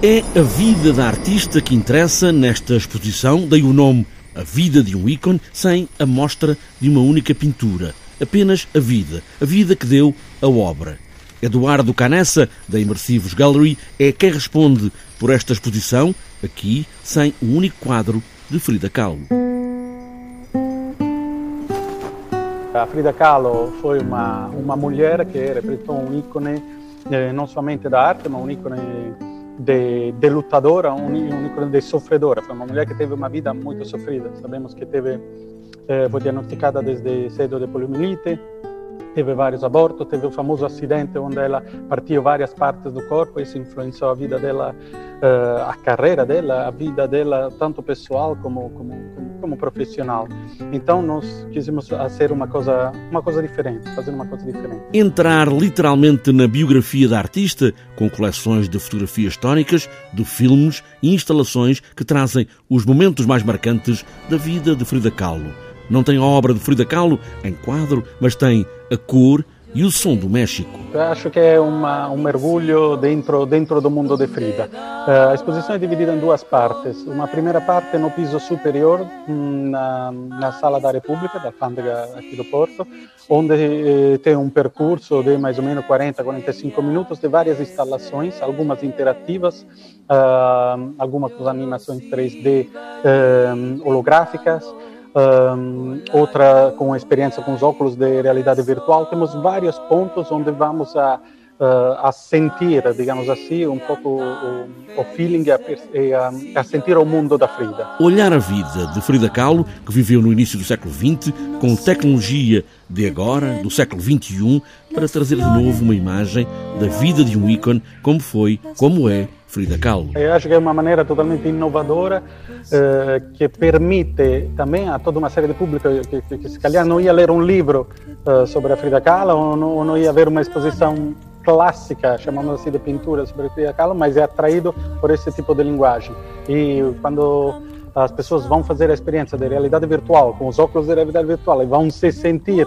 É a vida da artista que interessa nesta exposição, dei o nome A Vida de um Ícone, sem a mostra de uma única pintura. Apenas a vida, a vida que deu a obra. Eduardo Canessa, da Imersivos Gallery, é quem responde por esta exposição, aqui, sem um único quadro de Frida Kahlo. A Frida Kahlo foi uma, uma mulher que representou um ícone eh, não somente da arte, mas um ícone de, de lutadora, um, um de sofredora. Foi uma mulher que teve uma vida muito sofrida. Sabemos que teve, eh, foi diagnosticada desde cedo de poliomielite, teve vários abortos, teve o famoso acidente onde ela partiu várias partes do corpo e isso influenciou a vida dela, uh, a carreira dela, a vida dela, tanto pessoal como, como, como, profissional. Então nós quisemos fazer uma coisa, uma coisa diferente, fazer uma coisa diferente. Entrar literalmente na biografia da artista, com coleções de fotografias tónicas, de filmes e instalações que trazem os momentos mais marcantes da vida de Frida Kahlo. Não tem a obra de Frida Kahlo em quadro, mas tem a cor e o som do México. Eu acho que é uma, um mergulho dentro, dentro do mundo de Frida. Uh, a exposição é dividida em duas partes. Uma primeira parte no piso superior, na, na Sala da República, da Alfândega aqui do Porto, onde eh, tem um percurso de mais ou menos 40, 45 minutos de várias instalações, algumas interativas, uh, algumas com animações 3D uh, holográficas, um, outra com experiência com os óculos de realidade virtual. Temos vários pontos onde vamos a, a sentir, digamos assim, um pouco o, o feeling e a, a, sentir o mundo da Frida. Olhar a vida de Frida Kahlo, que viveu no início do século XX, com tecnologia de agora, do século XXI, para trazer de novo uma imagem da vida de um ícone, como foi, como é Frida Kahlo. Eu acho que é uma maneira totalmente inovadora eh, que permite também a toda uma série de público que, que, que se calhar não ia ler um livro eh, sobre a Frida Kahlo ou não, ou não ia ver uma exposição clássica, chamamos assim de pintura sobre Frida Kahlo, mas é atraído por esse tipo de linguagem. E quando as pessoas vão fazer a experiência de realidade virtual, com os óculos de realidade virtual, e vão se sentir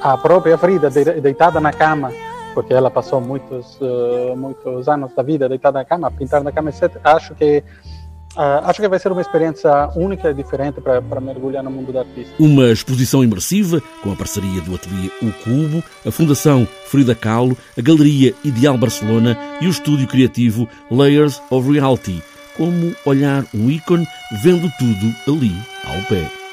a própria Frida deitada na cama, porque ela passou muitos uh, muitos anos da vida deitada na cama, pintar na cama, etc. Acho que Uh, acho que vai ser uma experiência única e diferente para mergulhar no mundo da artista. Uma exposição imersiva com a parceria do ateliê O Cubo, a Fundação Frida Kahlo, a Galeria Ideal Barcelona e o estúdio criativo Layers of Reality. Como olhar um ícone vendo tudo ali ao pé.